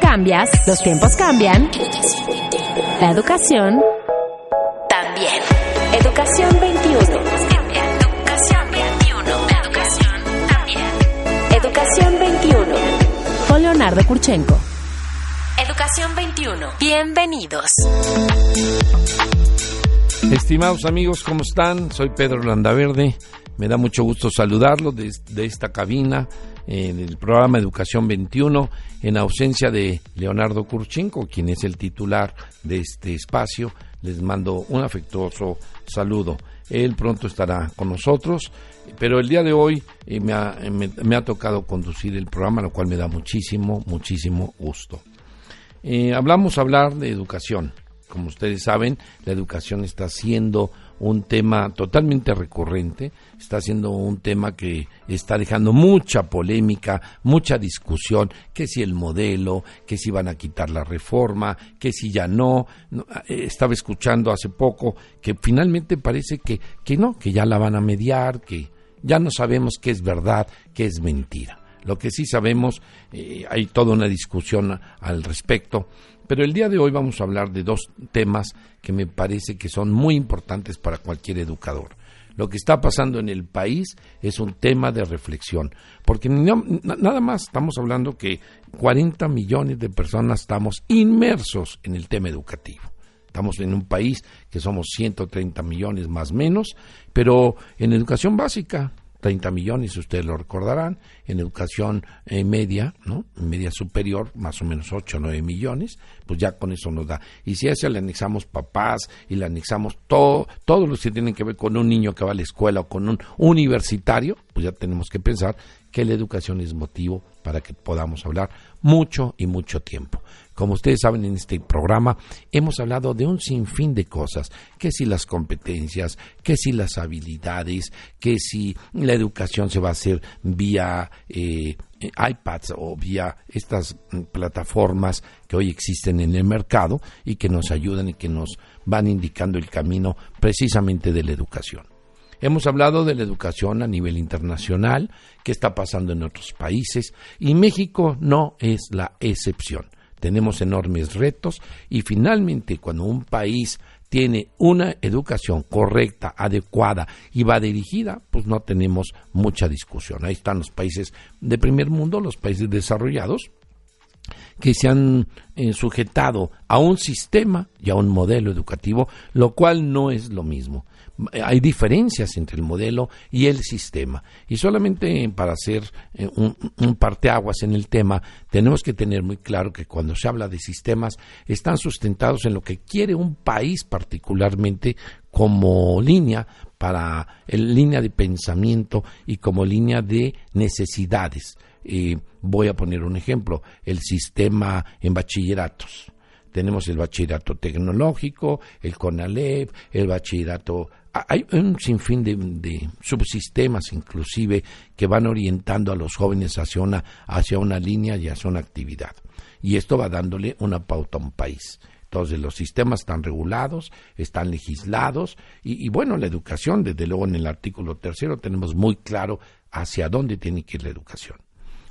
Cambias, los tiempos cambian. La educación también. Educación 21. Educación 21. Educación también. Educación 21. Con Leonardo Kurchenko. Educación 21. Bienvenidos. Estimados amigos, ¿cómo están? Soy Pedro Landaverde. Me da mucho gusto saludarlos de, esta cabina en el programa Educación 21 en ausencia de Leonardo Kurchenko, quien es el titular de este espacio. Les mando un afectuoso saludo. Él pronto estará con nosotros, pero el día de hoy eh, me, ha, me, ha, tocado conducir el programa, lo cual me da muchísimo, muchísimo gusto. Eh, hablamos hablar de educación. Como ustedes saben, la educación está siendo un tema totalmente recurrente, está siendo un tema que está dejando mucha polémica, mucha discusión, que si el modelo, que si van a quitar la reforma, que si ya no. Eh, estaba escuchando hace poco que finalmente parece que, que no, que ya la van a mediar, que ya no sabemos qué es verdad, qué es mentira. Lo que sí sabemos, eh, hay toda una discusión al respecto, pero el día de hoy vamos a hablar de dos temas que me parece que son muy importantes para cualquier educador. Lo que está pasando en el país es un tema de reflexión, porque nada más estamos hablando que 40 millones de personas estamos inmersos en el tema educativo. Estamos en un país que somos 130 millones más menos, pero en educación básica 30 millones, ustedes lo recordarán, en educación eh, media, ¿no? Media superior, más o menos 8 o 9 millones, pues ya con eso nos da. Y si a eso le anexamos papás y le anexamos todo, todos los que tienen que ver con un niño que va a la escuela o con un universitario, pues ya tenemos que pensar que la educación es motivo para que podamos hablar mucho y mucho tiempo. Como ustedes saben en este programa hemos hablado de un sinfín de cosas, que si las competencias, que si las habilidades, que si la educación se va a hacer vía eh, iPads o vía estas plataformas que hoy existen en el mercado y que nos ayudan y que nos van indicando el camino precisamente de la educación. Hemos hablado de la educación a nivel internacional, qué está pasando en otros países, y México no es la excepción. Tenemos enormes retos y finalmente cuando un país tiene una educación correcta, adecuada y va dirigida, pues no tenemos mucha discusión. Ahí están los países de primer mundo, los países desarrollados, que se han eh, sujetado a un sistema y a un modelo educativo, lo cual no es lo mismo hay diferencias entre el modelo y el sistema. Y solamente para hacer eh, un, parteaguas en el tema, tenemos que tener muy claro que cuando se habla de sistemas, están sustentados en lo que quiere un país particularmente como línea para el, línea de pensamiento y como línea de necesidades. voy a poner un ejemplo, el sistema en bachilleratos tenemos el bachillerato tecnológico, el CONALEP, el bachillerato hay un sinfín de, subsistemas inclusive que van orientando a los jóvenes hacia una, hacia una línea y hacia una actividad. Y esto va dándole una pauta a un país. Entonces los sistemas están regulados, están legislados y, y, bueno, la educación, desde luego en el artículo tercero tenemos muy claro hacia dónde tiene que ir la educación.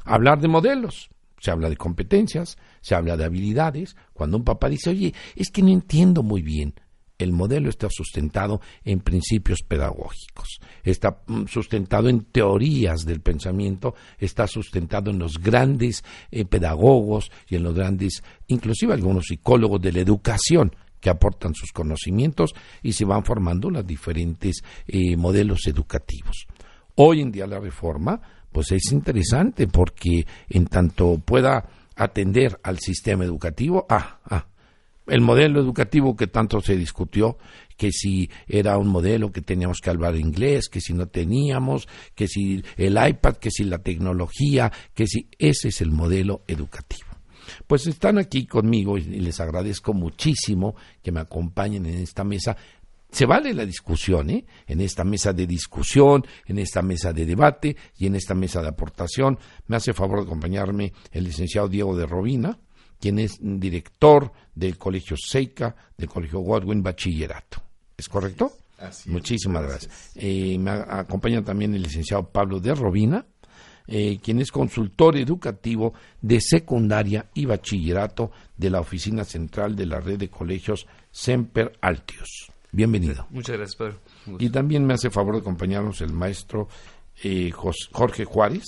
Hablar de modelos, se habla de competencias, se habla de habilidades. Cuando un papá dice, oye, es que no entiendo muy bien, el modelo está sustentado en principios pedagógicos, está mm, sustentado en teorías del pensamiento, está sustentado en los grandes eh, pedagogos y en los grandes, inclusive algunos psicólogos de la educación que aportan sus conocimientos y se van formando los diferentes eh, modelos educativos. Hoy en día la reforma, pues es interesante porque en tanto pueda atender al sistema educativo, ah, ah, el modelo educativo que tanto se discutió, que si era un modelo que teníamos que hablar inglés, que si no teníamos, que si el iPad, que si la tecnología, que si ese es el modelo educativo. Pues están aquí conmigo y les agradezco muchísimo que me acompañen en esta mesa. Se vale la discusión, ¿eh? En esta mesa de discusión, en esta mesa de debate y en esta mesa de aportación. Me hace favor de acompañarme el licenciado Diego de Robina, quien es director del Colegio Seika, del Colegio Godwin Bachillerato. ¿Es correcto? Así Muchísimas gracias. Eh, me acompaña también el licenciado Pablo de Robina, eh, quien es consultor educativo de secundaria y bachillerato de la Oficina Central de la Red de Colegios Semper Altius. Bienvenido. Muchas gracias, Pedro. Y también me hace favor de acompañarnos el maestro eh, Jorge Juárez,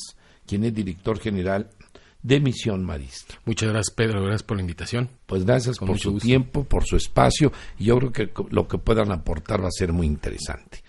quien es director general de Misión Marista. Muchas gracias, Pedro. Gracias por la invitación. Pues gracias por su tiempo, por su espacio. Y yo creo que lo que puedan aportar va a ser muy interesante.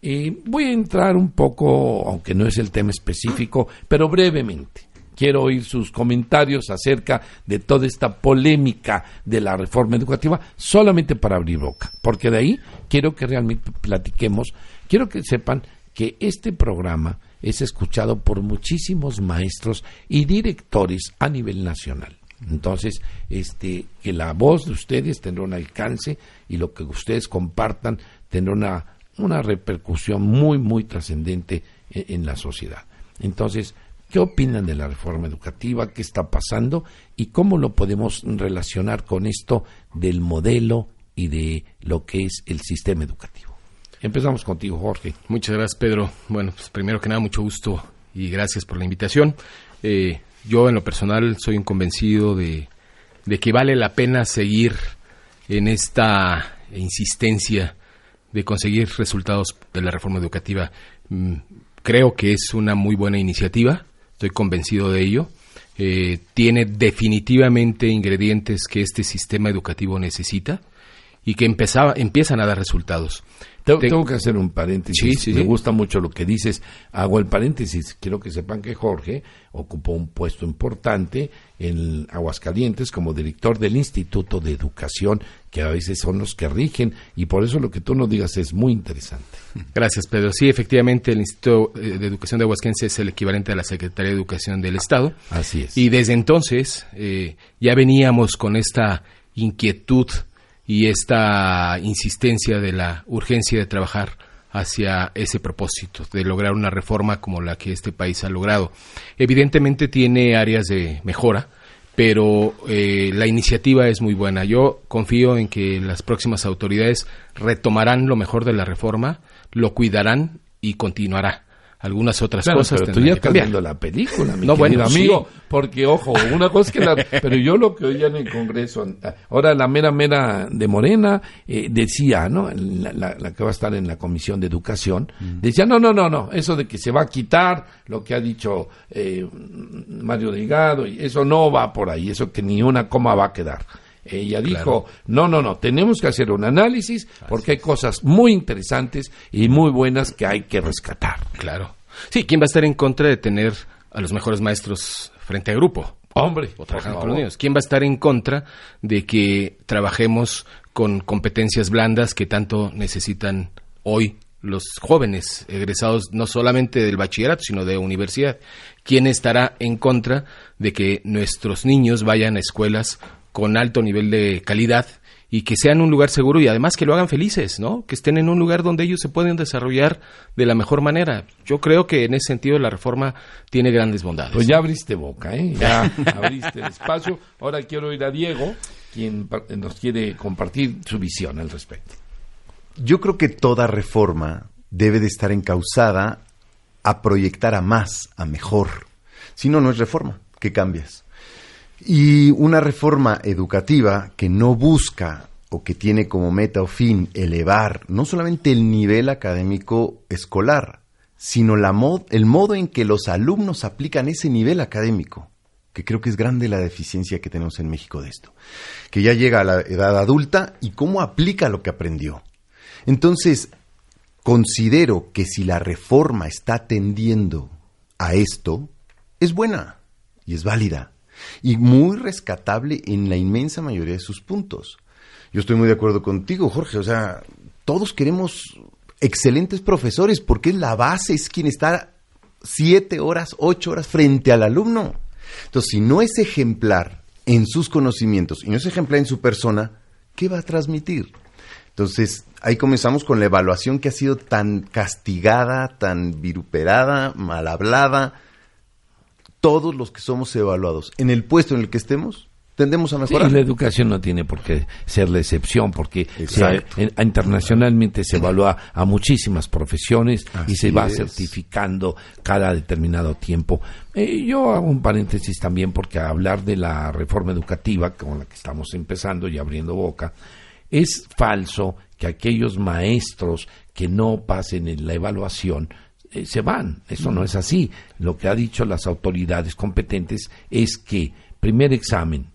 Eh, voy a entrar un poco, aunque no es el tema específico, pero brevemente. Quiero oír sus comentarios acerca de toda esta polémica de la reforma educativa, solamente para abrir boca, porque de ahí quiero que realmente platiquemos, quiero que sepan que este programa es escuchado por muchísimos maestros y directores a nivel nacional. Entonces, este, que la voz de ustedes tendrá un alcance y lo que ustedes compartan tendrá una, una repercusión muy, muy trascendente en, en, la sociedad. Entonces, ¿qué opinan de la reforma educativa? ¿Qué está pasando? ¿Y cómo lo podemos relacionar con esto del modelo y de lo que es el sistema educativo? Empezamos contigo, Jorge. Muchas gracias, Pedro. Bueno, pues primero que nada, mucho gusto y gracias por la invitación. Eh, yo, en lo personal, soy un convencido de, que vale la pena seguir en esta insistencia de conseguir resultados de la reforma educativa. Mm, creo que es una muy buena iniciativa, estoy convencido de ello. Eh, tiene definitivamente ingredientes que este sistema educativo necesita y que empezaba, empiezan a dar resultados. Tengo, que hacer un paréntesis. Me gusta mucho lo que dices. Hago el paréntesis. Quiero que sepan que Jorge ocupó un puesto importante en Aguascalientes como director del Instituto de Educación, que a veces son los que rigen, y por eso lo que tú nos digas es muy interesante. Gracias, Pedro. Sí, efectivamente, el Instituto eh, de Educación de Aguascalientes es el equivalente a la Secretaría de Educación del Estado. Así es. Y desde entonces eh, ya veníamos con esta inquietud y esta insistencia de la urgencia de trabajar hacia ese propósito, de lograr una reforma como la que este país ha logrado. Evidentemente tiene áreas de mejora, pero eh, la iniciativa es muy buena. Yo confío en que las próximas autoridades retomarán lo mejor de la reforma, lo cuidarán y continuará algunas otras cosas. Pero tú ya estás viendo la película, mi no, bueno, amigo, porque ojo, una cosa que la, pero yo lo que oía en el Congreso, ahora la mera mera de Morena eh, decía, ¿no? La, que va a estar en la Comisión de Educación, mm. decía, no, no, no, no, eso de que se va a quitar lo que ha dicho eh, Mario Delgado, y eso no va por ahí, eso que ni una coma va a quedar. Ella dijo, no, no, no, tenemos que hacer un análisis porque hay cosas muy interesantes y muy buenas que hay que rescatar. Claro. Sí, ¿quién va a estar en contra de tener a los mejores maestros frente a grupo? Hombre, o trabajando con los niños. ¿Quién va a estar en contra de que trabajemos con competencias blandas que tanto necesitan hoy los jóvenes egresados no solamente del bachillerato, sino de universidad? ¿Quién estará en contra de que nuestros niños vayan a escuelas con alto nivel de calidad y que sean un lugar seguro y además que lo hagan felices, ¿no? Que estén en un lugar donde ellos se pueden desarrollar de la mejor manera. Yo creo que en ese sentido la reforma tiene grandes bondades. Pues ya abriste boca, ¿eh? Ya abriste el espacio. Ahora quiero ir a Diego, quien nos quiere compartir su visión al respecto. Yo creo que toda reforma debe de estar encausada a proyectar a más, a mejor. Si no, no es reforma. ¿Qué cambias? Y una reforma educativa que no busca o que tiene como meta o fin elevar no solamente el nivel académico escolar, sino la el modo en que los alumnos aplican ese nivel académico, que creo que es grande la deficiencia que tenemos en México de esto, que ya llega a la edad adulta y cómo aplica lo que aprendió. Entonces, considero que si la reforma está tendiendo a esto, es buena y es válida y muy rescatable en la inmensa mayoría de sus puntos. Yo estoy muy de acuerdo contigo, Jorge, o sea, todos queremos excelentes profesores porque es la base, es quien está siete horas, ocho horas frente al alumno. Entonces, si no es ejemplar en sus conocimientos y no es ejemplar en su persona, ¿qué va a transmitir? Entonces, ahí comenzamos con la evaluación que ha sido tan castigada, tan viruperada, mal hablada, todos los que somos evaluados, en el puesto en el que estemos, tendemos a Sí, mejorar. la educación no tiene por qué ser la excepción, porque se- Exacto. en- internacionalmente se evalúa a muchísimas profesiones y se va es. certificando cada determinado tiempo. Eh, yo hago un paréntesis también porque hablar de la reforma educativa, con la que estamos empezando y abriendo boca, es falso que aquellos maestros que no pasen en la evaluación eh, se van. Eso no es así. Lo que ha dicho las autoridades competentes es que primer examen,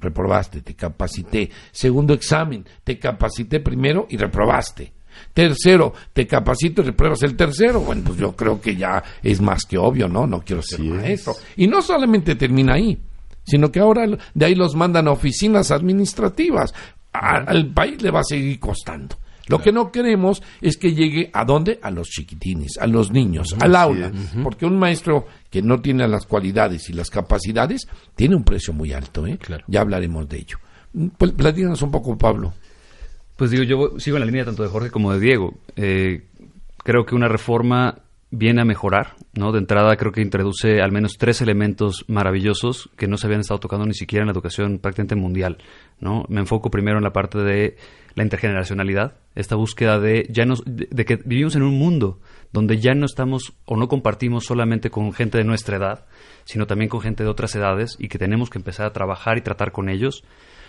reprobaste, te capacité. Segundo examen, te capacité primero y reprobaste. Tercero, te capacito y repruebas el tercero. Bueno, pues yo creo que ya es más que obvio, ¿no? No quiero ser es. maestro. Y no solamente termina ahí, sino que ahora de ahí los mandan a oficinas administrativas. Al país le va a seguir costando. Lo que no queremos es que llegue a dónde? A los chiquitines, a los niños, al aula. Porque un maestro que no tiene las cualidades y las capacidades tiene un precio muy alto. ¿eh? Claro. Ya hablaremos de ello. Pues, platícanos un poco, Pablo. Pues digo, yo sigo en la línea tanto de Jorge como de Diego. Eh, creo que una reforma viene a mejorar, ¿no? De entrada creo que introduce al menos tres elementos maravillosos que no se habían estado tocando ni siquiera en la educación prácticamente mundial, ¿no? Me enfoco primero en la parte de la intergeneracionalidad, esta búsqueda de ya nos, de, que vivimos en un mundo donde ya no estamos o no compartimos solamente con gente de nuestra edad, sino también con gente de otras edades y que tenemos que empezar a trabajar y tratar con ellos.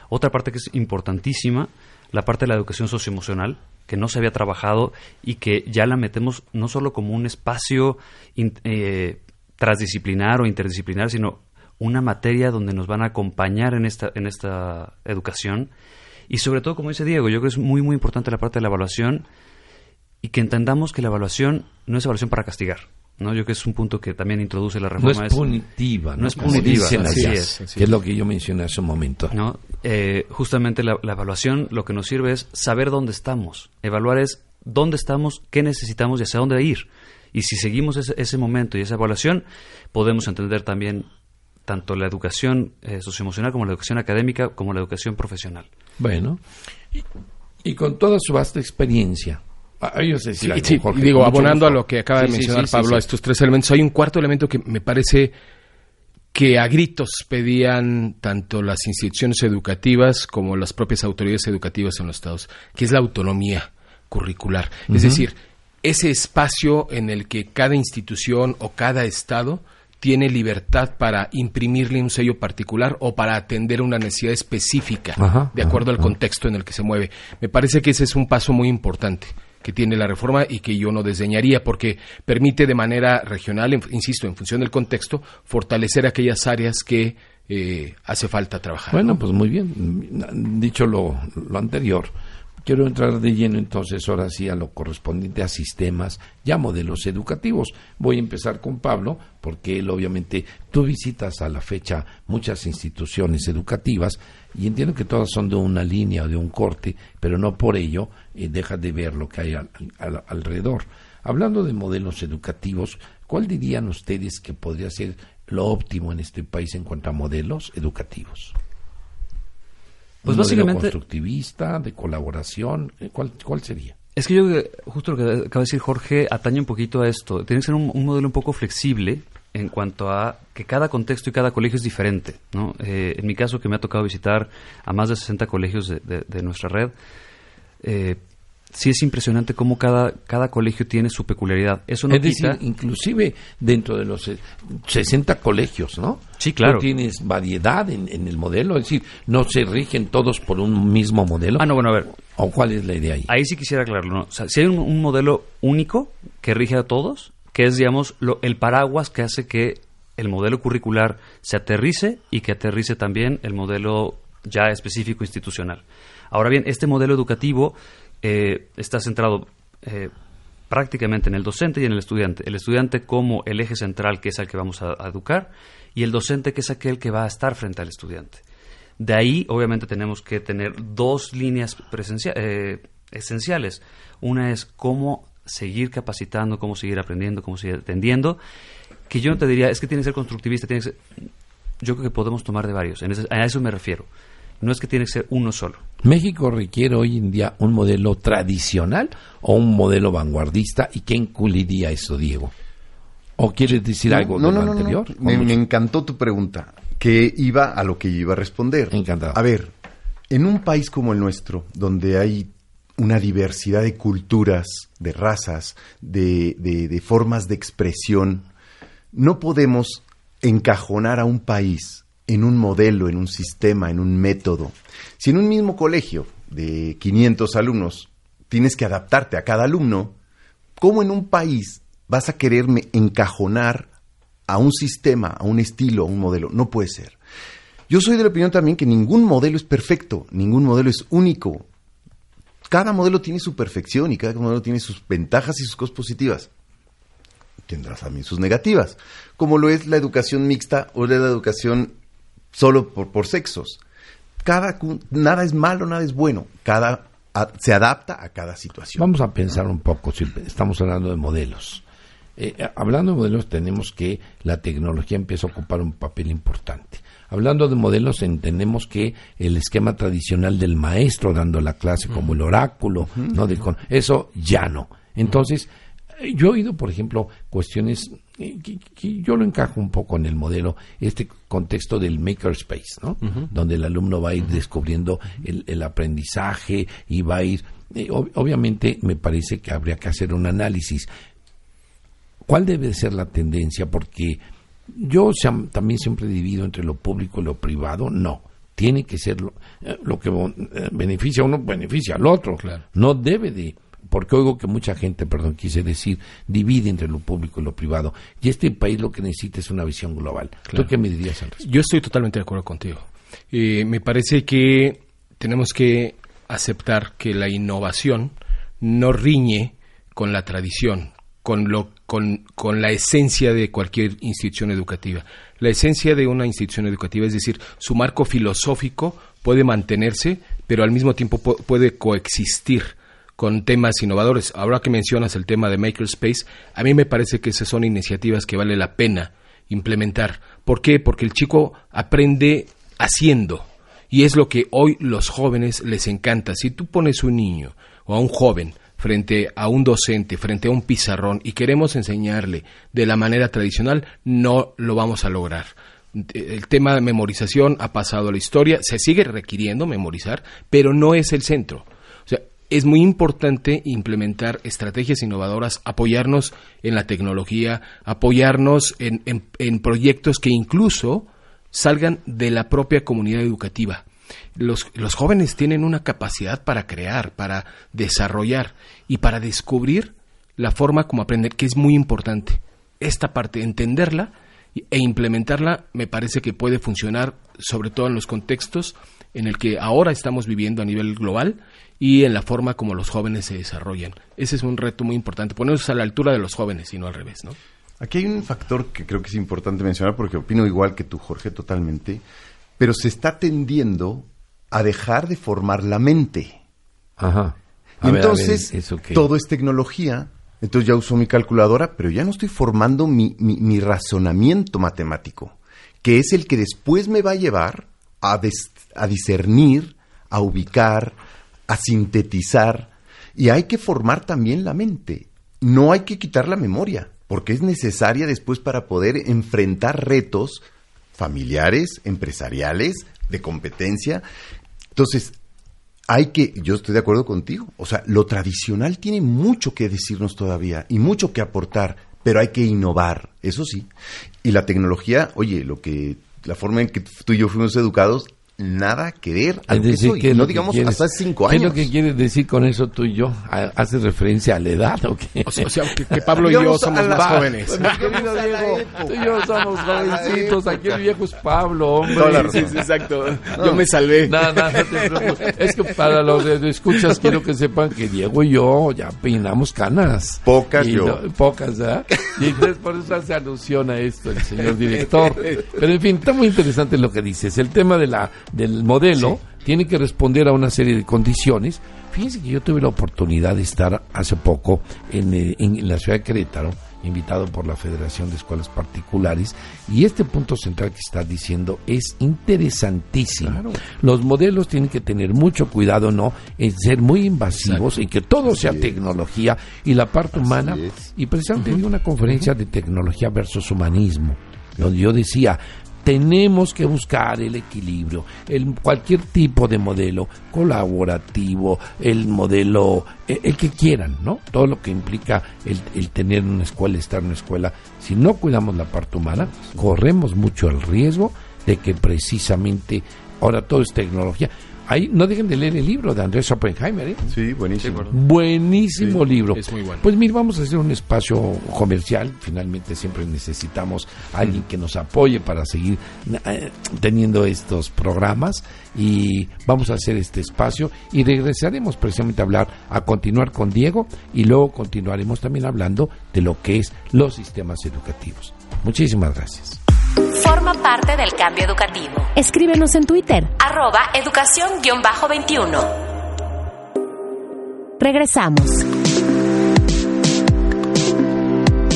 Otra parte que es importantísima, la parte de la educación socioemocional, que no se había trabajado y que ya la metemos no solo como un espacio eh, transdisciplinar o interdisciplinar, sino una materia donde nos van a acompañar en esta, en esta educación. Y sobre todo, como dice Diego, yo creo que es muy, muy importante la parte de la evaluación y que entendamos que la evaluación no es evaluación para castigar. ¿no? Yo creo que es un punto que también introduce la No reforma. es punitiva, ¿no? no es punitiva, así allá, es, así que es lo que yo mencioné hace un momento. ¿no? Eh, justamente la, la evaluación lo que nos sirve es saber dónde estamos. Evaluar es dónde estamos, qué necesitamos y hacia dónde ir. Y si seguimos ese, ese momento y esa evaluación, podemos entender también tanto la educación eh, socioemocional como la educación académica como la educación profesional. Bueno, y, y con toda su vasta experiencia. Ah, yo sé Sí, algo, sí, Jorge, digo, abonando a lo que acaba de Sí, mencionar sí, sí, Pablo, sí. a estos tres elementos, hay un cuarto elemento que me parece que a gritos pedían tanto las instituciones educativas como las propias autoridades educativas en los estados, que es la autonomía curricular. Es decir, ese espacio en el que cada institución o cada estado tiene libertad para imprimirle un sello particular o para atender una necesidad específica Ajá, de acuerdo ajá, al contexto en el que se mueve. Me parece que ese es un paso muy importante que tiene la reforma y que yo no desdeñaría porque permite de manera regional, insisto, en función del contexto, fortalecer aquellas áreas que eh, hace falta trabajar. Bueno, ¿no? pues muy bien. Dicho lo, lo anterior, quiero entrar de lleno entonces ahora sí a lo correspondiente a sistemas, ya modelos educativos. Voy a empezar con Pablo, porque él obviamente, tú visitas a la fecha muchas instituciones educativas y entiendo que todas son de una línea o de un corte, pero no por ello eh, dejas de ver lo que hay al- al- alrededor. Hablando de modelos educativos, ¿cuál dirían ustedes que podría ser lo óptimo en este país en cuanto a modelos educativos? Pues ¿Un modelo básicamente- constructivista, de colaboración, eh, ¿cuál, cuál sería? Es que yo, justo lo que acaba de decir Jorge, atañe un poquito a esto. Tiene que ser un, un modelo un poco flexible en cuanto a que cada contexto y cada colegio es diferente. ¿no? Eh, en mi caso, que me ha tocado visitar a más de 60 colegios de, de- de nuestra red, eh, sí es impresionante cómo cada, cada colegio tiene su peculiaridad. Eso no es quita... decir, inclusive dentro de los eh, 60 colegios, ¿no? Sí, claro. Tú tienes variedad en, en el modelo, es decir, no se rigen todos por un mismo modelo. Ah, no, bueno, a ver, ¿O cuál es la idea ahí? Ahí sí quisiera aclararlo. ¿no? O sea, si hay un, un modelo único que rige a todos, que es, digamos, lo- el paraguas que hace que el modelo curricular se aterrice y que aterrice también el modelo ya específico institucional. Ahora bien, este modelo educativo eh, está centrado eh, prácticamente en el docente y en el estudiante. El estudiante como el eje central, que es al que vamos a, educar, y el docente, que es aquel que va a estar frente al estudiante. De ahí, obviamente, tenemos que tener dos líneas eh, esenciales. Una es cómo seguir capacitando, cómo seguir aprendiendo, cómo seguir atendiendo. Que yo no te diría, es que tiene que ser constructivista, tiene que ser... Yo creo que podemos tomar de varios, en ese- a eso me refiero. No es que tiene que ser uno solo. ¿México requiere hoy en día un modelo tradicional o un modelo vanguardista? ¿Y qué incluiría eso, Diego? ¿O quieres decir algo no, de no, lo anterior? Me, ¿O no? me encantó tu pregunta. que iba a lo que yo iba a responder. Encantado. A ver, en un país como el nuestro, donde hay una diversidad de culturas, de razas, de, de- de formas de expresión, no podemos encajonar a un país en un modelo, en un sistema, en un método. Si en un mismo colegio de 500 alumnos tienes que adaptarte a cada alumno, ¿cómo en un país vas a quererme encajonar a un sistema, a un estilo, a un modelo? No puede ser. Yo soy de la opinión también que ningún modelo es perfecto, ningún modelo es único. Cada modelo tiene su perfección y cada modelo tiene sus ventajas y sus cosas positivas. Tendrá también sus negativas, como lo es la educación mixta o la educación solo por, por sexos. Cada, nada es malo, nada es bueno. Cada a- se adapta a cada situación. Vamos a pensar un poco, si estamos hablando de modelos. Eh, eh, hablando de modelos, tenemos que la tecnología empieza a ocupar un papel importante. Hablando de modelos, entendemos que el esquema tradicional del maestro dando la clase como el oráculo, ¿no? De con- eso ya no. Entonces, yo he oído, por ejemplo, cuestiones eh, que, que yo lo encajo un poco en el modelo, este contexto del makerspace, ¿no? Donde el alumno va a ir descubriendo el, el aprendizaje y va a ir... eh, ob- obviamente, me parece que habría que hacer un análisis. ¿Cuál debe ser la tendencia? Porque yo sam- también siempre divido entre lo público y lo privado. No, tiene que ser lo, eh, lo que beneficia a uno, beneficia al otro. Claro. No debe de, porque oigo que mucha gente, perdón, quise decir, divide entre lo público y lo privado. Y este país lo que necesita es una visión global. Claro. ¿Tú qué me dirías al respecto? Yo estoy totalmente de acuerdo contigo. Eh, me parece que tenemos que aceptar que la innovación no riñe con la tradición, con, lo, con, con la esencia de cualquier institución educativa. La esencia de una institución educativa, es decir, su marco filosófico puede mantenerse, pero al mismo tiempo pu- puede coexistir con temas innovadores. Ahora que mencionas el tema de Makerspace, a mí me parece que esas son iniciativas que vale la pena implementar. ¿Por qué? Porque el chico aprende haciendo. Y es lo que hoy los jóvenes les encanta. Si tú pones un niño o a un joven frente a un docente, frente a un pizarrón y queremos enseñarle de la manera tradicional, no lo vamos a lograr. El tema de memorización ha pasado a la historia, se sigue requiriendo memorizar, pero no es el centro. Es muy importante implementar estrategias innovadoras, apoyarnos en la tecnología, apoyarnos en, en- proyectos que incluso salgan de la propia comunidad educativa. Los, los jóvenes tienen una capacidad para crear, para desarrollar y para descubrir la forma como aprender, que es muy importante. Esta parte, entenderla e implementarla, me parece que puede funcionar, sobre todo en los contextos en el que ahora estamos viviendo a nivel global y en la forma como los jóvenes se desarrollan. Ese es un reto muy importante, ponernos a la altura de los jóvenes y no al revés, ¿no? Aquí hay un factor que creo que es importante mencionar porque opino igual que tú, Jorge, totalmente, pero se está tendiendo a dejar de formar la mente. Ajá. Y A ver, a ver, entonces, todo es tecnología. Entonces ya uso mi calculadora, pero ya no estoy formando mi, mi- mi razonamiento matemático, que es el que después me va a llevar a, des- a discernir, a ubicar, a sintetizar. Y hay que formar también la mente. No hay que quitar la memoria, porque es necesaria después para poder enfrentar retos familiares, empresariales, de competencia. Entonces, hay que, yo estoy de acuerdo contigo, o sea, lo tradicional tiene mucho que decirnos todavía y mucho que aportar, pero hay que innovar, eso sí. Y la tecnología, oye, lo que, la forma en que tú y yo fuimos educados, nada que ver a Es lo que decir, soy. ¿qué es no lo que digamos quieres- hasta cinco ¿Qué años. es lo que quieres decir con eso tú y yo? ¿Ha- ¿Haces referencia a la edad o qué? O sea, o sea, que, que Pablo y yo somos más jóvenes. pues, mi querido Diego, tú y yo somos jovencitos. Aquí el viejo es Pablo, hombre. Toda la Sí, razón. sí, exacto. Yo me salvé. No, no, no te preocupes. Es que para los de- de escuchas quiero que sepan que Diego y yo ya peinamos canas. Pocas Y yo. no- pocas, ¿verdad? Y entonces por eso hace alusión a esto el señor director. Pero en fin, está muy interesante lo que dices. El tema de la, del modelo tiene que responder a una serie de condiciones. Fíjense que yo tuve la oportunidad de estar hace poco en, eh, en la ciudad de Querétaro, invitado por la Federación de Escuelas Particulares, y este punto central que estás diciendo es interesantísimo. Los modelos tienen que tener mucho cuidado, ¿no? En ser muy invasivos y que todo sea es. tecnología y la parte humana. es. Y precisamente di una conferencia de tecnología versus humanismo, donde yo decía, tenemos que buscar el equilibrio, el, cualquier tipo de modelo colaborativo, el modelo, el, el que quieran, ¿no? Todo lo que implica el, el, tener una escuela, estar en una escuela. Si no cuidamos la parte humana, corremos mucho el riesgo de que precisamente ahora todo es tecnología. Ahí no dejen de leer el libro de Andrés Oppenheimer. ¿eh? Sí, buenísimo. Buenísimo Sí, libro. es muy bueno. Pues mira, vamos a hacer un espacio comercial. Finalmente siempre necesitamos a alguien que nos apoye para seguir eh, teniendo estos programas. Y vamos a hacer este espacio y regresaremos precisamente a hablar, a continuar con Diego y luego continuaremos también hablando de lo que es los sistemas educativos. Muchísimas gracias. Forma parte del cambio educativo. Escríbenos en Twitter. Arroba educación-21. Regresamos.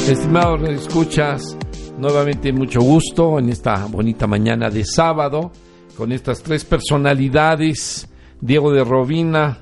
Estimados escuchas, nuevamente mucho gusto en esta bonita mañana de sábado con estas tres personalidades, Diego de Robina,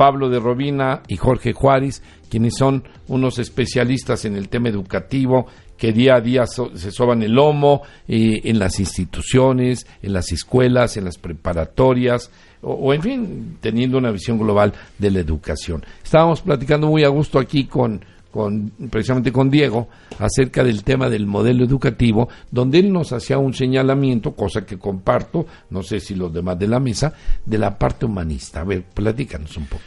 Pablo de Robina y Jorge Juárez, quienes son unos especialistas en el tema educativo que día a día so- se soban el lomo eh, en las instituciones, en las escuelas, en las preparatorias, o, o, en fin, teniendo una visión global de la educación. Estábamos platicando muy a gusto aquí con, con precisamente con Diego acerca del tema del modelo educativo, donde él nos hacía un señalamiento, cosa que comparto, no sé si los demás de la mesa, de la parte humanista. A ver, platícanos un poco.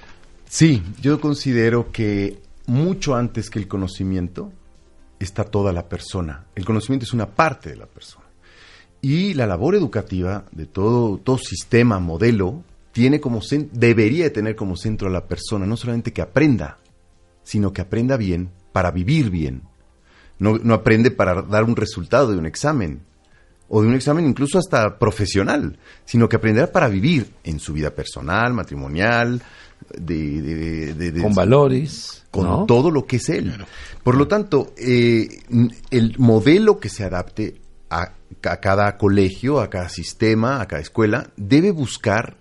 Sí, yo considero que mucho antes que el conocimiento está toda la persona. El conocimiento es una parte de la persona. Y la labor educativa de todo, todo sistema, modelo, tiene como debería de tener como centro a la persona, no solamente que aprenda, sino que aprenda bien para vivir bien. No, no aprende para dar un resultado de un examen, o de un examen incluso hasta profesional, sino que aprenderá para vivir en su vida personal, matrimonial, de, de- de- de- Con valores, con ¿no? todo lo que es él. Por lo tanto, eh, el modelo que se adapte a, a cada colegio, a cada sistema, a cada escuela, debe buscar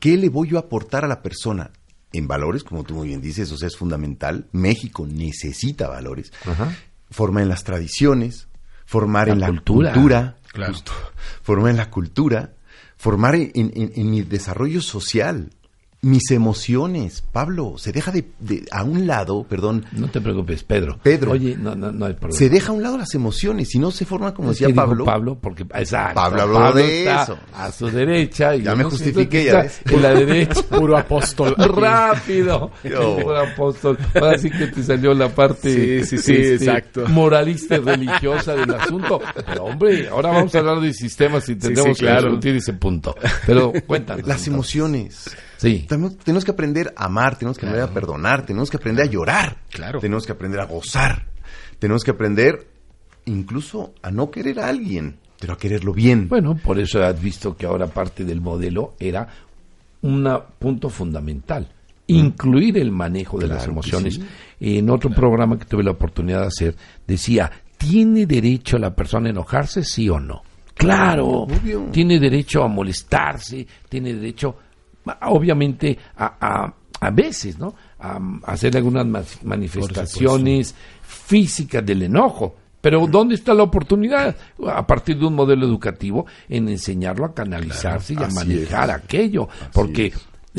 qué le voy yo a aportar a la persona en valores, como tú muy bien dices, o sea, es fundamental. México necesita valores. Ajá. Formar en las tradiciones, formar La en la cultura. cultura, Claro. formar en la cultura, formar en, en- en mi desarrollo social, mis emociones. Pablo, se deja de, de- a un lado, perdón, No te preocupes, Pedro. Pedro. Oye, no, no, no hay problema. se deja a un lado las emociones y no se forma como que decía Pablo. Pablo, porque exacto, Pablo habló de está eso. A su derecha. Y Ya yo me no justifiqué, ya está, ves. En la derecha. Puro apóstol. Rápido. Puro apóstol. Ahora sí que te salió la parte Sí, sí, sí, exacto. moralista y religiosa del asunto. Pero hombre, ahora vamos a hablar de sistemas y tendremos sí, claro. que discutir ese punto. Pero cuéntanos. Las entonces. emociones. Sí. Tenemos, tenemos que aprender a amar, tenemos que aprender a perdonar, tenemos que aprender a llorar. Claro. Tenemos que aprender a gozar. Tenemos que aprender incluso a no querer a alguien, pero a quererlo bien. Bueno, por eso has visto que ahora parte del modelo era un punto fundamental, incluir el manejo de las Claro emociones. sí. En otro programa que tuve la oportunidad de hacer, decía, ¿tiene derecho la persona a enojarse, sí o no? Claro, tiene derecho a molestarse, tiene derecho, obviamente, a, a, a veces, ¿no? A, a hacer algunas manifestaciones físicas del enojo. Pero ¿dónde está la oportunidad? A partir de un modelo educativo, en enseñarlo a canalizarse y a manejar es. aquello. Porque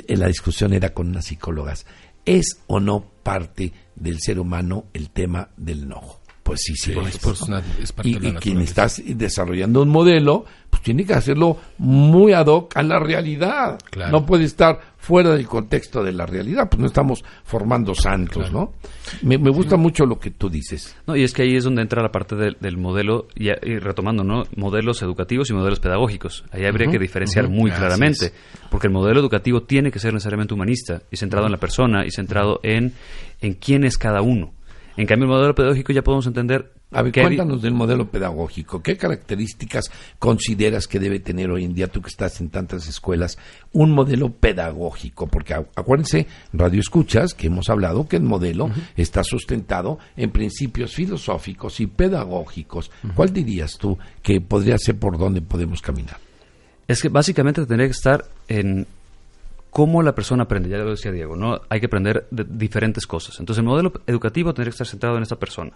eh, la discusión era con unas psicólogas. ¿Es o no parte del ser humano el tema del enojo? Pues sí, sí, es por- ¿no? es parte Y, de la y quien está desarrollando un modelo, pues tiene que hacerlo muy ad hoc a la realidad. Claro. No puede estar fuera del contexto de la realidad, pues no estamos formando santos, ¿no? Me, me gusta mucho lo que tú dices. No, y es que ahí es donde entra la parte del, del modelo, y, y retomando, ¿no? Modelos educativos y modelos pedagógicos. Ahí habría que diferenciar muy claramente, porque el modelo educativo tiene que ser necesariamente humanista y centrado en la persona y centrado en, en quién es cada uno. En cambio, el modelo pedagógico ya podemos entender A ver, cuéntanos del modelo pedagógico. ¿Qué características consideras que debe tener hoy en día, tú que estás en tantas escuelas, un modelo pedagógico? Porque acu- acuérdense, Radio Escuchas, que hemos hablado que el modelo está sustentado en principios filosóficos y pedagógicos. ¿Cuál dirías tú que podría ser por donde podemos caminar? Es que básicamente tendría que estar en cómo la persona aprende, ya lo decía Diego, ¿no? Hay que aprender de diferentes cosas. Entonces el modelo educativo tendría que estar centrado en esta persona.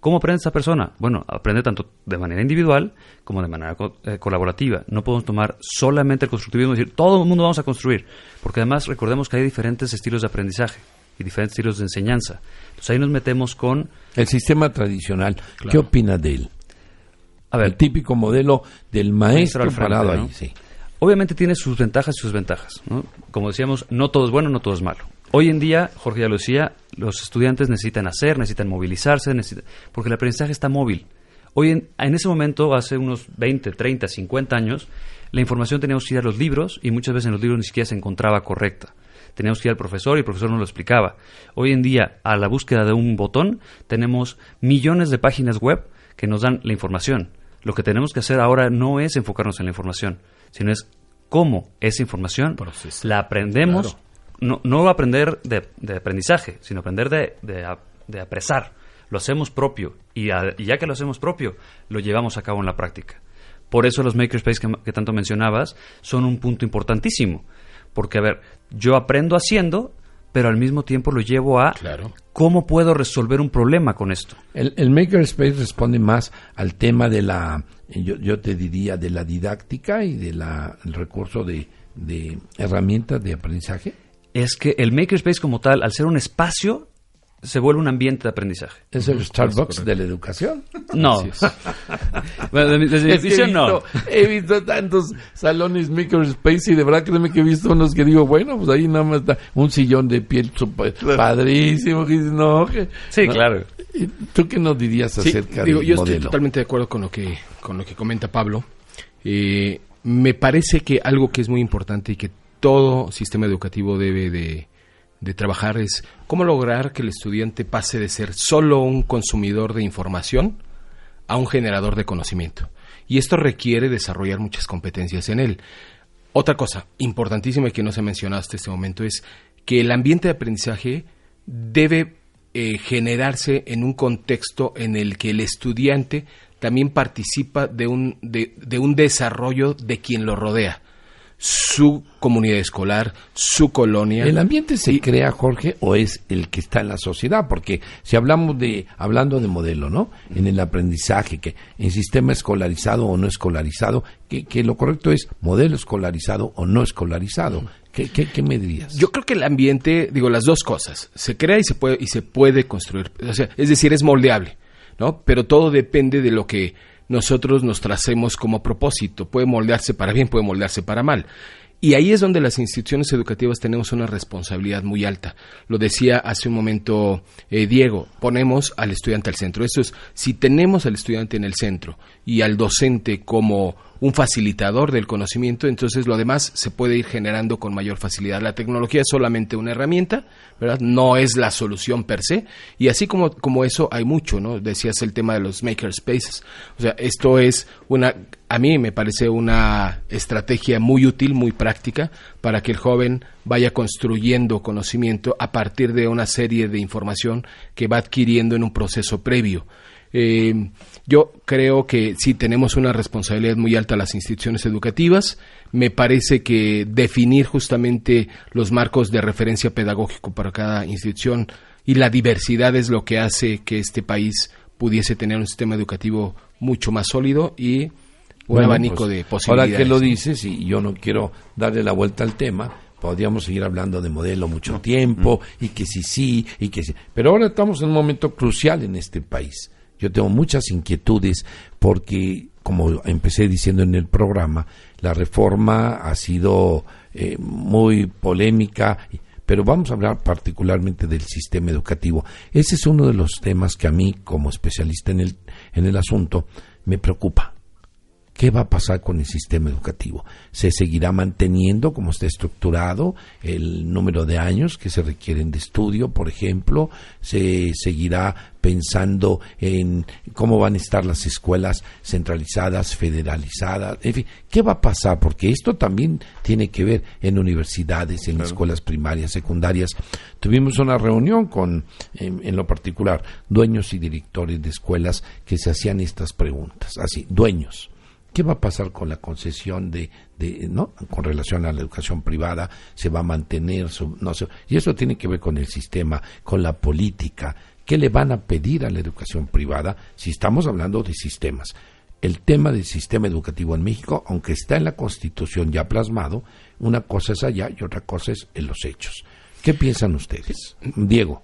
¿Cómo aprende esta persona? Bueno, aprende tanto de manera individual como de manera co- eh, colaborativa. No podemos tomar solamente el constructivismo y decir, todo el mundo vamos a construir. Porque además recordemos que hay diferentes estilos de aprendizaje y diferentes estilos de enseñanza. Entonces ahí nos metemos con, El sistema tradicional, ¿qué opina de él? a ver, el típico modelo del maestro, Maestro al frente, parado ¿no? ahí, sí. Obviamente tiene sus ventajas y sus ventajas. ¿no? Como decíamos, no todo es bueno, no todo es malo. Hoy en día, Jorge ya lo decía, los estudiantes necesitan hacer, necesitan movilizarse, necesitan, porque el aprendizaje está móvil. Hoy en, en ese momento, hace unos 20, 30, 50 años, la información teníamos que ir a los libros y muchas veces en los libros ni siquiera se encontraba correcta. Teníamos que ir al profesor y el profesor nos lo explicaba. Hoy en día, a la búsqueda de un botón, tenemos millones de páginas web que nos dan la información. Lo que tenemos que hacer ahora no es enfocarnos en la información, sino es cómo esa información la aprendemos, no, no aprender de, de aprendizaje, sino aprender de, de, ap- de apresar. Lo hacemos propio y, a- y ya que lo hacemos propio, lo llevamos a cabo en la práctica. Por eso los makerspace que, que tanto mencionabas son un punto importantísimo. Porque, a ver, yo aprendo haciendo, pero al mismo tiempo lo llevo a Claro. cómo puedo resolver un problema con esto. El, el Makerspace responde más al tema de la, yo, yo te diría, de la didáctica y del recurso de, de herramientas de aprendizaje. Es que el makerspace como tal, al ser un espacio, se vuelve un ambiente de aprendizaje. Es el Starbucks de la educación. No. Bueno, desde mi- visión, no. visto, he visto tantos salones Makerspace y de verdad créeme que he visto unos que digo, bueno, pues ahí nada más está un sillón de piel padrísimo. que dices, no, que- Sí, ¿no? claro. ¿Y ¿Tú qué nos dirías Sí, acerca digo, del yo modelo? estoy totalmente de acuerdo con lo que con lo que comenta Pablo. Eh, me parece que algo que es muy importante y que todo sistema educativo debe de, de trabajar es cómo lograr que el estudiante pase de ser solo un consumidor de información a un generador de conocimiento. Y esto requiere desarrollar muchas competencias en él. Otra cosa importantísima y que no se mencionó hasta este momento es que el ambiente de aprendizaje debe eh, generarse en un contexto en el que el estudiante también participa de un, de, de un desarrollo de quien lo rodea. Su comunidad escolar, su colonia. ¿El ambiente se crea, Jorge, o es el que está en la sociedad? Porque si hablamos de, hablando de modelo, ¿no? En el aprendizaje, que en sistema escolarizado o no escolarizado, que, que lo correcto es modelo escolarizado o no escolarizado. ¿Qué, qué, qué me dirías? Yo creo que el ambiente, digo, las dos cosas, se crea y se puede, y se puede construir. O sea, es decir, es moldeable, ¿no? Pero todo depende de lo que nosotros nos tracemos como propósito. Puede moldearse para bien, puede moldearse para mal. Y ahí es donde las instituciones educativas tenemos una responsabilidad muy alta. Lo decía hace un momento eh, Diego, ponemos al estudiante al centro. Eso es, si tenemos al estudiante en el centro y al docente como un facilitador del conocimiento, entonces lo demás se puede ir generando con mayor facilidad. La tecnología es solamente una herramienta, ¿verdad? No es la solución per se. Y así como, como eso hay mucho, ¿no? Decías el tema de los makerspaces. O sea, esto es una, a mí me parece una estrategia muy útil, muy práctica, para que el joven vaya construyendo conocimiento a partir de una serie de información que va adquiriendo en un proceso previo. Eh, yo creo que sí tenemos una responsabilidad muy alta las instituciones educativas. Me parece que definir justamente los marcos de referencia pedagógico para cada institución y la diversidad es lo que hace que este país pudiese tener un sistema educativo mucho más sólido y un Bueno, abanico pues, de posibilidades. Ahora que lo dices, y yo no quiero darle la vuelta al tema, podríamos seguir hablando de modelo mucho tiempo, y que sí, sí, y que sí. Pero ahora estamos en un momento crucial en este país. Yo tengo muchas inquietudes porque, como empecé diciendo en el programa, la reforma ha sido eh, muy polémica, pero vamos a hablar particularmente del sistema educativo. Ese es uno de los temas que a mí, como especialista en el, en el asunto, me preocupa. ¿Qué va a pasar con el sistema educativo? ¿Se seguirá manteniendo como está estructurado el número de años que se requieren de estudio, por ejemplo? ¿Se seguirá pensando en cómo van a estar las escuelas centralizadas, federalizadas? En fin, ¿qué va a pasar? Porque esto también tiene que ver en universidades, en escuelas primarias, secundarias. Tuvimos una reunión con, en, en lo particular, dueños y directores de escuelas que se hacían estas preguntas, así, dueños. ¿Qué va a pasar con la concesión de, de no con relación a la educación privada? ¿Se va a mantener? Su, no sé. Y eso tiene que ver con el sistema, con la política. ¿Qué le van a pedir a la educación privada si estamos hablando de sistemas? El tema del sistema educativo en México, aunque está en la Constitución ya plasmado, una cosa es allá y otra cosa es en los hechos. ¿Qué piensan ustedes? Diego.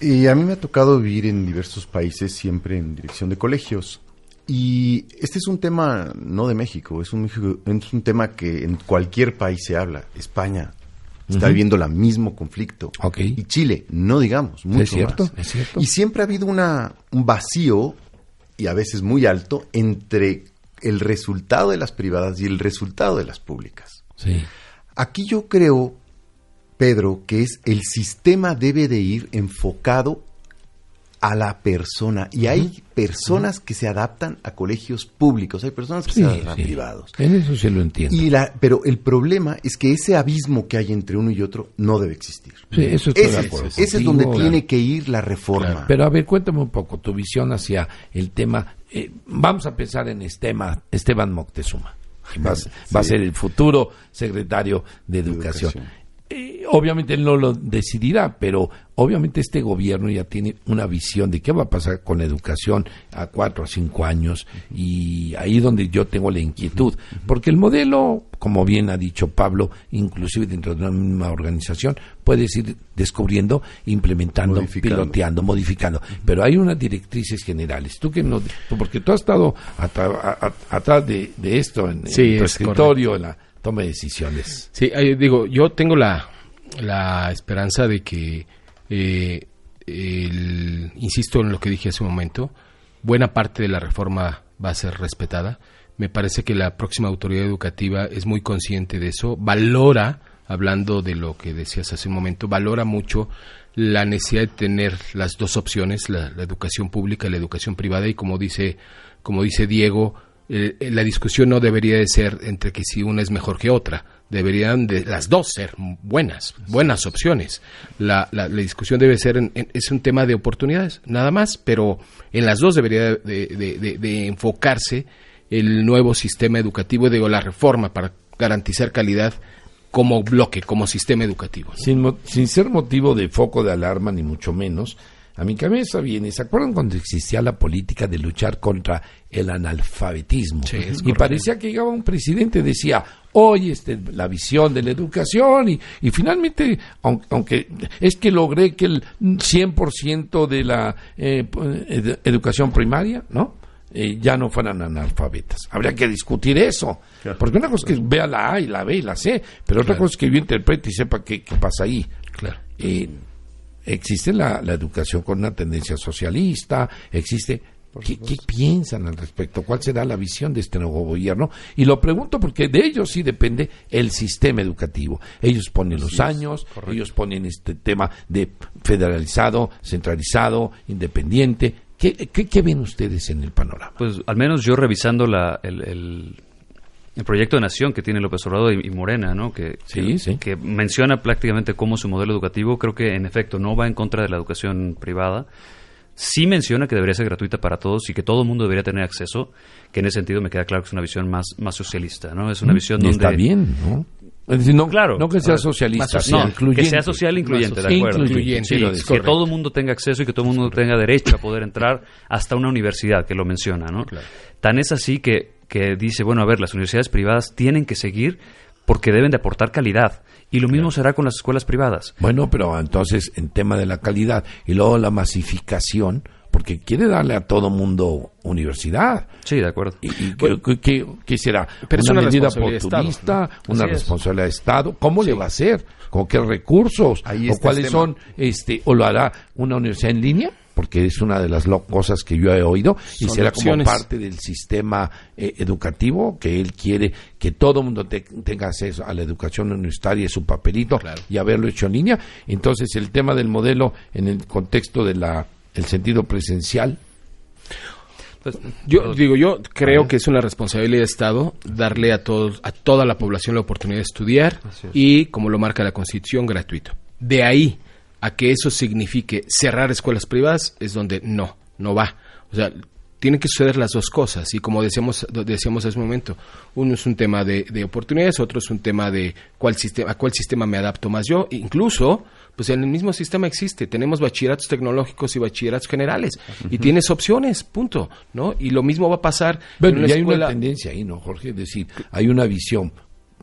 Y a mí me ha tocado vivir en diversos países, siempre en dirección de colegios. Y este es un tema no de México, es un, es un tema que en cualquier país se habla. España está viviendo el mismo conflicto. Y Chile, no digamos, mucho Es cierto, más. es cierto. Y siempre ha habido una, un vacío, y a veces muy alto, entre el resultado de las privadas y el resultado de las públicas. Sí. Aquí yo creo, Pedro, que es el sistema debe de ir enfocado a la persona. Y hay personas que se adaptan a colegios públicos, hay personas que Sí, se adaptan sí. a privados. En eso sí lo entiendo. Y la, pero el problema es que ese abismo que hay entre uno y otro no debe existir. Sí, eso de Ese, acuerdo ese es donde claro. tiene que ir la reforma. Pero a ver, cuéntame un poco tu visión hacia el tema. eh, vamos a pensar en Esteban, Esteban Moctezuma, que va, a- va a ser el futuro secretario de Educación. Educación. Eh, obviamente él no lo decidirá, pero obviamente este gobierno ya tiene una visión de qué va a pasar con la educación a cuatro o cinco años y ahí donde yo tengo la inquietud, porque el modelo, como bien ha dicho Pablo, inclusive dentro de una misma organización, puedes ir descubriendo, implementando, Modificando. piloteando, modificando, pero hay unas directrices generales. Tú que no, porque tú has estado atrás de, de esto en, en Sí, tu es escritorio, en la toma de decisiones. Sí, digo, yo tengo la, la esperanza de que, eh, insisto en lo que dije hace un momento, buena parte de la reforma va a ser respetada. Me parece que la próxima autoridad educativa es muy consciente de eso, valora, hablando de lo que decías hace un momento, valora mucho la necesidad de tener las dos opciones, la, la educación pública y la educación privada, y como dice, como dice Diego, eh, eh, la discusión no debería de ser entre que si una es mejor que otra, deberían de las dos ser buenas, buenas opciones. La, la, la discusión debe ser, en- en- es un tema de oportunidades, nada más, pero en las dos debería de, de- enfocarse el nuevo sistema educativo, digo, la reforma para garantizar calidad como bloque, como sistema educativo. ¿no? Sin, sin ser motivo de foco de alarma, ni mucho menos, a mi cabeza viene, ¿se acuerdan cuando existía la política de luchar contra el analfabetismo? Sí, es y parecía que llegaba un presidente y decía, hoy este, la visión de la educación, y, y finalmente, aun- aunque, es que logré que el 100% de la eh, ed- educación primaria, ¿no? Eh, ya no fueran analfabetas. Habría que discutir eso. Porque una cosa es que vea la A y la B y la C, pero otra cosa es que yo interprete y sepa qué, qué pasa ahí. Claro. Eh, existe la, la educación con una tendencia socialista, existe... ¿Qué, qué piensan al respecto? ¿Cuál será la visión de este nuevo gobierno? Y lo pregunto porque de ellos sí depende el sistema educativo. Ellos ponen los años, ellos ponen este tema de federalizado, centralizado, independiente. ¿Qué, qué, qué ven ustedes en el panorama? Pues al menos yo revisando la, el, el- el proyecto de nación que tiene López Obrador y, y Morena, ¿no? Que, Sí, que, sí. que menciona prácticamente cómo su modelo educativo, creo que en efecto no va en contra de la educación privada. Sí menciona que debería ser gratuita para todos y que todo el mundo debería tener acceso, que en ese sentido me queda claro que es una visión más, más socialista, ¿no? Es una visión Y donde... está bien, ¿no? Es decir, no, Claro. no que sea socialista, No, incluyente. que sea social e incluyente, de acuerdo. Incluyente, sí, que todo el mundo tenga acceso y que todo el mundo tenga derecho a poder entrar hasta una universidad, que lo menciona, ¿no? Tan es así que, que dice, bueno, a ver, las universidades privadas tienen que seguir porque deben de aportar calidad. Y lo mismo será con las escuelas privadas. Bueno, pero entonces en tema de la calidad y luego la masificación, porque quiere darle a todo mundo universidad. Sí, de acuerdo. ¿Y, y qué, qué- qué- qué será? Pero es ¿Una una medida oportunista? Estado, ¿Una responsabilidad de Estado? ¿Cómo le va a hacer? ¿Con qué recursos? Ahí ¿O cuáles son? este ¿O lo hará una universidad en línea? Porque es una de las cosas que yo he oído y Son será opciones. como parte del sistema eh, educativo que él quiere que todo el mundo te- tenga acceso a la educación universitaria y su papelito Claro. y haberlo hecho en línea. Entonces el tema del modelo en el contexto de la el sentido presencial Pues, Yo digo, yo creo que es una responsabilidad de Estado darle a todos, a toda la población la oportunidad de estudiar y, como lo marca la Constitución, gratuito. De ahí a que eso signifique cerrar escuelas privadas es donde no, no va. O sea, tienen que suceder las dos cosas. Y como decíamos, decíamos hace un momento, uno es un tema de, de oportunidades, otro es un tema de cuál sistema, a cuál sistema me adapto más yo. Incluso, pues en el mismo sistema existe. Tenemos bachilleratos tecnológicos y bachilleratos generales. Y tienes opciones, punto. ¿no? Y lo mismo va a pasar Bueno, en una y hay una tendencia ahí, ¿no, Jorge? Es decir, hay una visión.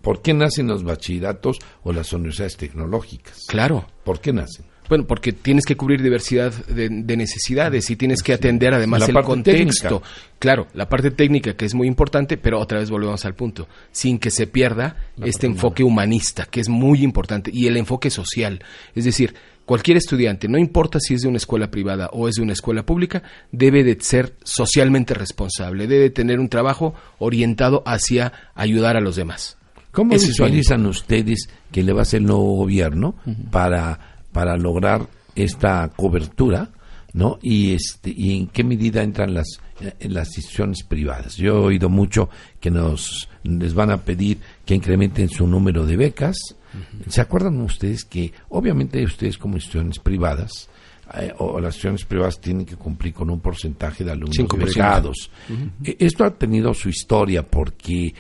¿Por qué nacen los bachilleratos o las universidades tecnológicas? Claro. ¿Por qué nacen? Bueno, porque tienes que cubrir diversidad de, de necesidades y tienes que atender además La el parte contexto. técnica. Claro, la parte técnica que es muy importante, pero otra vez volvemos al punto, sin que se pierda este enfoque humanista, que es muy importante, y el enfoque social. Es decir, cualquier estudiante, no importa si es de una escuela privada o es de una escuela pública, debe de ser socialmente responsable, debe tener un trabajo orientado hacia ayudar a los demás. ¿Cómo visualizan ustedes que le va a hacer el nuevo gobierno para, para lograr esta cobertura? ¿no? Y, este, y en qué medida entran las, en las instituciones privadas. Yo he oído mucho que nos les van a pedir que incrementen su número de becas. ¿Se acuerdan ustedes que, obviamente, ustedes como instituciones privadas, eh, o las instituciones privadas tienen que cumplir con un porcentaje de alumnos 5%. becados? Eh, Esto ha tenido su historia porque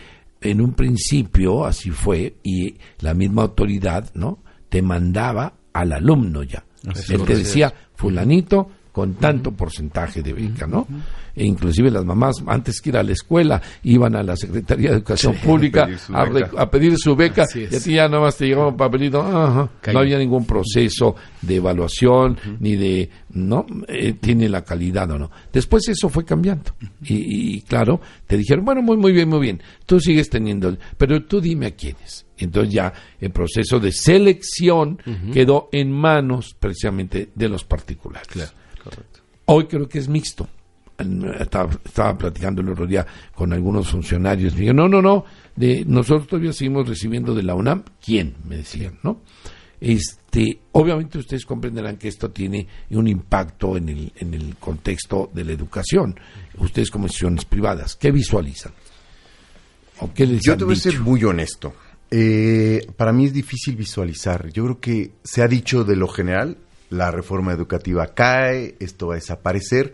en un principio así fue y la misma autoridad, ¿no? Te mandaba al alumno ya. Él te decía, fulanito, con tanto porcentaje de beca, ¿no? E inclusive las mamás, antes que ir a la escuela, iban a la Secretaría de Educación Pública a, re- beca. a pedir su beca y a ti ya nada más te llegaba un papelito, ajá, no había ningún proceso de evaluación ni de, ¿no? Eh, tiene la calidad o no. Después eso fue cambiando y, y, claro, te dijeron, bueno, muy, muy bien, muy bien, tú sigues teniendo, pero tú dime a quiénes. Entonces ya el proceso de selección quedó en manos precisamente de los particulares. Hoy creo que es mixto. Estaba, estaba platicando el otro día con algunos funcionarios. Me dijeron, no, no, no, de, nosotros todavía seguimos recibiendo de la UNAM. ¿Quién? Me decían, ¿no? Este, obviamente ustedes comprenderán que esto tiene un impacto en el, en el contexto de la educación. Ustedes como instituciones privadas, ¿qué visualizan? ¿O qué les Yo te voy a ser muy honesto. Eh, para mí es difícil visualizar. Yo creo que se ha dicho de lo general, la reforma educativa cae, esto va a desaparecer,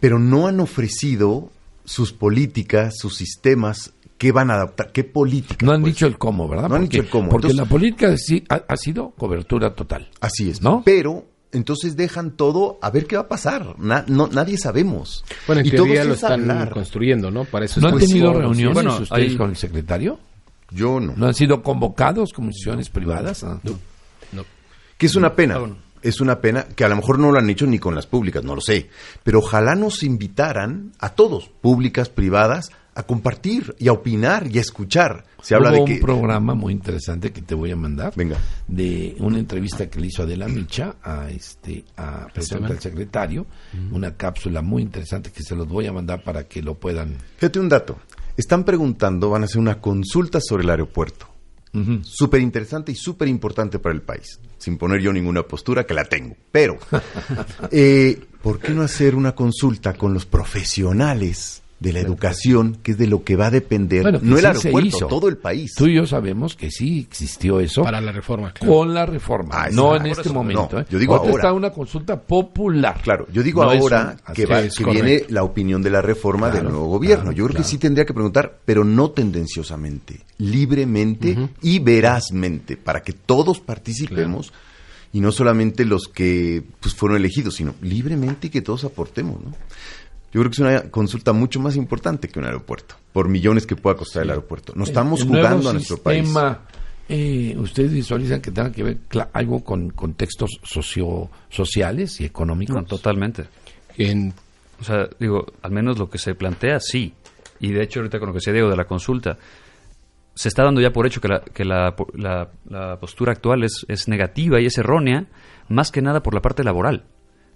pero no han ofrecido sus políticas, sus sistemas, qué van a adaptar, qué políticas. No han pues. dicho el cómo, ¿verdad? No han porque, dicho el cómo. Porque Entonces- la política sí ha, ha sido cobertura total. Así es, ¿No? Pero entonces dejan todo a ver qué va a pasar. Na- no, nadie sabemos. Bueno, en Y teoría lo es están hablar. construyendo, ¿no? Para eso ¿No han tenido reuniones Bueno, ustedes hay- con el secretario? Yo no. ¿No han sido convocados como instituciones privadas? Ah. Que es una pena. Ah, bueno. Es una pena que a lo mejor no lo han hecho ni con las públicas, no lo sé. Pero ojalá nos invitaran a todos, públicas, privadas, a compartir y a opinar y a escuchar. Se habla Hubo de un que. programa muy interesante que te voy a mandar. Venga. De una entrevista que le hizo Adela Micha a este a precisamente al secretario. Una cápsula muy interesante que se los voy a mandar para que lo puedan. Fíjate un dato. Están preguntando, van a hacer una consulta sobre el aeropuerto. Súper interesante y súper importante para el país. Sin poner yo ninguna postura, que la tengo. Pero, eh, ¿por qué no hacer una consulta con los profesionales de la educación, que es de lo que va a depender? Bueno, no el aeropuerto, hizo. todo el país. Tú y yo sabemos que sí existió eso. Para la reforma, claro. Con la reforma, Ah, no en este eso, momento. no, ¿eh? yo digo ahora. está una consulta popular. Claro, yo digo No ahora un- que, así va- es, que correcto. viene la opinión de la reforma Claro, del nuevo gobierno. claro, yo creo claro. que sí tendría que preguntar, pero no tendenciosamente, libremente y verazmente, para que todos participemos y no solamente los que pues, fueron elegidos, sino libremente y que todos aportemos. ¿no? Yo creo que es una consulta mucho más importante que un aeropuerto, por millones que pueda costar el aeropuerto. No estamos El nuevo jugando a nuestro país. sistema, eh, ¿Ustedes visualizan que tenga que ver algo con contextos socio, sociales y económicos? No, totalmente. En- O sea, digo, al menos lo que se plantea, sí. Y de hecho, ahorita con lo que decía Diego de la consulta, se está dando ya por hecho que la, que la, la- la postura actual es, es negativa y es errónea, más que nada por la parte laboral,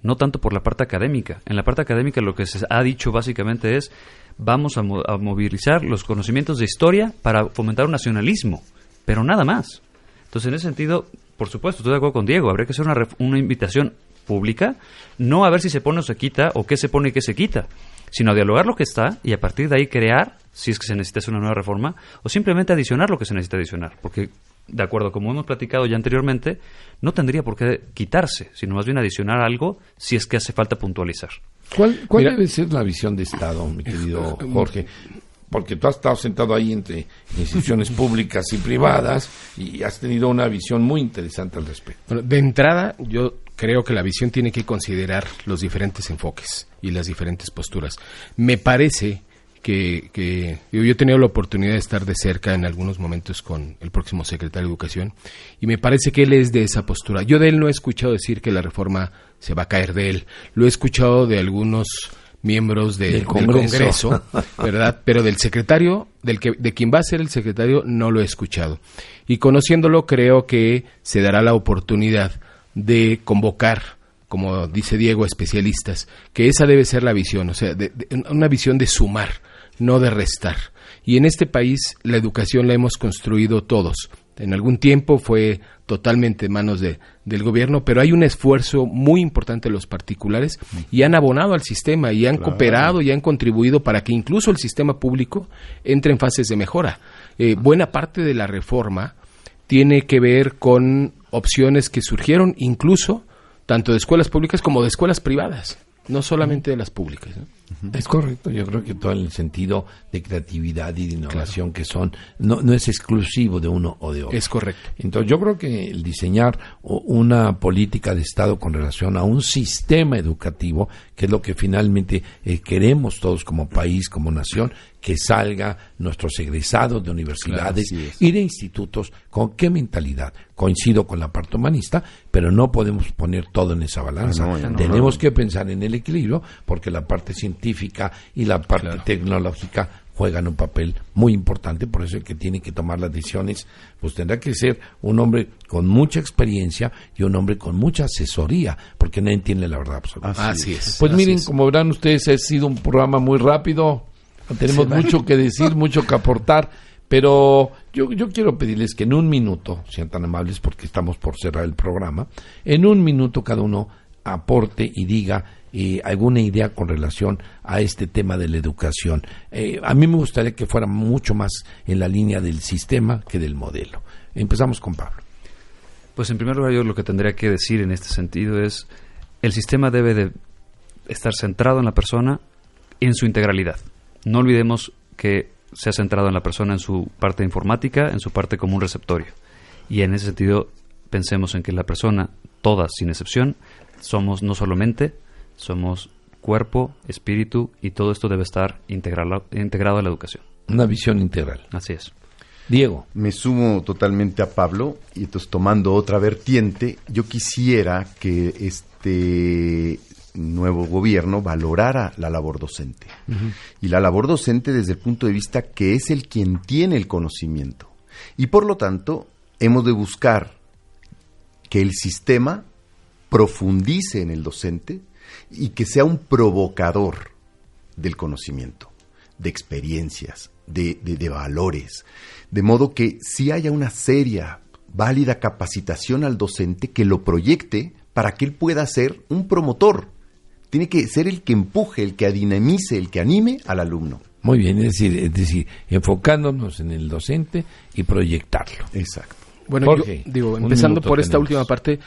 no tanto por la parte académica. En la parte académica lo que se ha dicho básicamente es vamos a, mo- a movilizar los conocimientos de historia para fomentar un nacionalismo, pero nada más. Entonces, en ese sentido, por supuesto, estoy de acuerdo con Diego, habría que hacer una, una invitación pública, no a ver si se pone o se quita, o qué se pone y qué se quita, sino a dialogar lo que está y a partir de ahí crear, si es que se necesita hacer una nueva reforma, o simplemente adicionar lo que se necesita adicionar. Porque, de acuerdo, como hemos platicado ya anteriormente, no tendría por qué quitarse, sino más bien adicionar algo si es que hace falta puntualizar. ¿Cuál, cuál Mira- debe ser la visión de Estado, mi querido Jorge? Porque tú has estado sentado ahí entre instituciones públicas y privadas y has tenido una visión muy interesante al respecto. Bueno, de entrada, yo creo que la visión tiene que considerar los diferentes enfoques y las diferentes posturas. Me parece que, yo he tenido la oportunidad de estar de cerca en algunos momentos con el próximo secretario de Educación y me parece que él es de esa postura. Yo de él no he escuchado decir que la reforma se va a caer de él. Lo he escuchado de algunos miembros de- Del del Congreso. Congreso, ¿verdad? Pero del secretario, del que, de quien va a ser el secretario, no lo he escuchado. Y conociéndolo, creo que se dará la oportunidad de convocar, como dice Diego, especialistas, que esa debe ser la visión, o sea, de- de- una visión de sumar, no de restar. Y en este país la educación la hemos construido todos. En algún tiempo fue totalmente en manos de, del gobierno, pero hay un esfuerzo muy importante de los particulares y han abonado al sistema y han cooperado y han contribuido para que incluso el sistema público entre en fases de mejora. Eh, buena parte de la reforma tiene que ver con opciones que surgieron incluso tanto de escuelas públicas como de escuelas privadas, no solamente de las públicas. ¿no? Es correcto, yo creo que todo el sentido de creatividad y de innovación que son no, no es exclusivo de uno o de otro. Es correcto. Entonces yo creo que el diseñar una política de Estado con relación a un sistema educativo, que es lo que finalmente eh, queremos todos como país, como nación, que salga nuestros egresados de universidades Claro, y de institutos, ¿con qué mentalidad? Coincido con la parte humanista, pero no podemos poner todo en esa balanza. No, no, no. Tenemos que pensar en el equilibrio porque la parte científica y la parte Claro. tecnológica juegan un papel muy importante, por eso el que tiene que tomar las decisiones, pues tendrá que ser un hombre con mucha experiencia y un hombre con mucha asesoría, porque nadie entiende la verdad absoluta. Así es. Pues así miren, es. como verán ustedes, ha sido un programa muy rápido. Tenemos mucho que decir, mucho que aportar. Pero yo, yo quiero pedirles que en un minuto, sean tan amables porque estamos por cerrar el programa, en un minuto cada uno aporte y diga eh, alguna idea con relación a este tema de la educación. Eh, a mí me gustaría que fuera mucho más en la línea del sistema que del modelo. Empezamos con Pablo. Pues en primer lugar yo lo que tendría que decir en este sentido es el sistema debe de estar centrado en la persona en su integralidad. No olvidemos que se ha centrado en la persona en su parte informática, en su parte como un receptorio. Y en ese sentido pensemos en que la persona, todas sin excepción, somos no solo mente, somos cuerpo, espíritu y todo esto debe estar integrado, integrado a la educación. Una visión integral. Así es. Diego. Me sumo totalmente a Pablo y entonces tomando otra vertiente, yo quisiera que este nuevo gobierno valorara la labor docente. Y la labor docente desde el punto de vista que es el quien tiene el conocimiento. Y por lo tanto, hemos de buscar que el sistema profundice en el docente y que sea un provocador del conocimiento, de experiencias, de, de- de valores, de modo que si haya una seria, válida capacitación al docente que lo proyecte para que él pueda ser un promotor. Tiene que ser el que empuje, el que dinamice, el que anime al alumno. Muy bien, es decir, es decir, enfocándonos en el docente y proyectarlo. Exacto. Bueno, Jorge, yo digo, empezando por esta tenemos. última parte,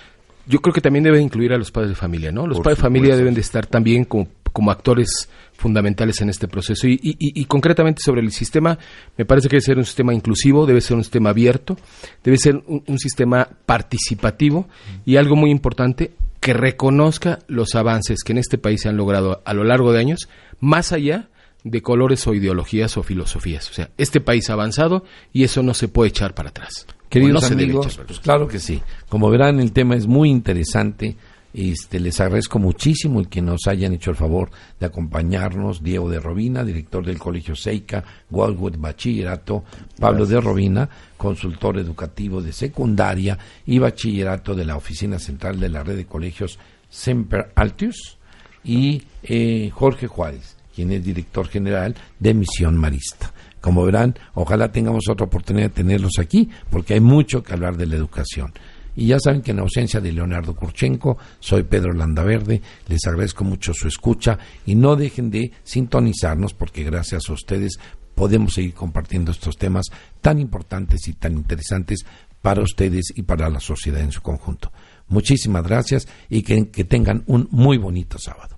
yo creo que también debe incluir a los padres de familia, ¿no? Los Por padres de familia deben de estar también como, como actores fundamentales en este proceso. Y, y- y- y concretamente sobre el sistema, me parece que debe ser un sistema inclusivo, debe ser un sistema abierto, debe ser un, un sistema participativo y algo muy importante, que reconozca los avances que en este país se han logrado a lo largo de años, más allá de colores o ideologías o filosofías. O sea, este país ha avanzado y eso no se puede echar para atrás. Queridos no debe amigos, pues claro que sí. Como verán, el tema es muy interesante. Este, les agradezco muchísimo el que nos hayan hecho el favor de acompañarnos. Diego de Robina, director del Colegio Seica, Wildwood Bachillerato, Pablo de Robina, consultor educativo de secundaria y bachillerato de la Oficina Central de la Red de Colegios Semper Altius, y eh, Jorge Juárez, quien es director general de Misión Marista. Como verán, ojalá tengamos otra oportunidad de tenerlos aquí, porque hay mucho que hablar de la educación. Y ya saben que en ausencia de Leonardo Kurchenko, soy Pedro Landaverde, les agradezco mucho su escucha y no dejen de sintonizarnos porque gracias a ustedes podemos seguir compartiendo estos temas tan importantes y tan interesantes para ustedes y para la sociedad en su conjunto. Muchísimas gracias y que, que tengan un muy bonito sábado.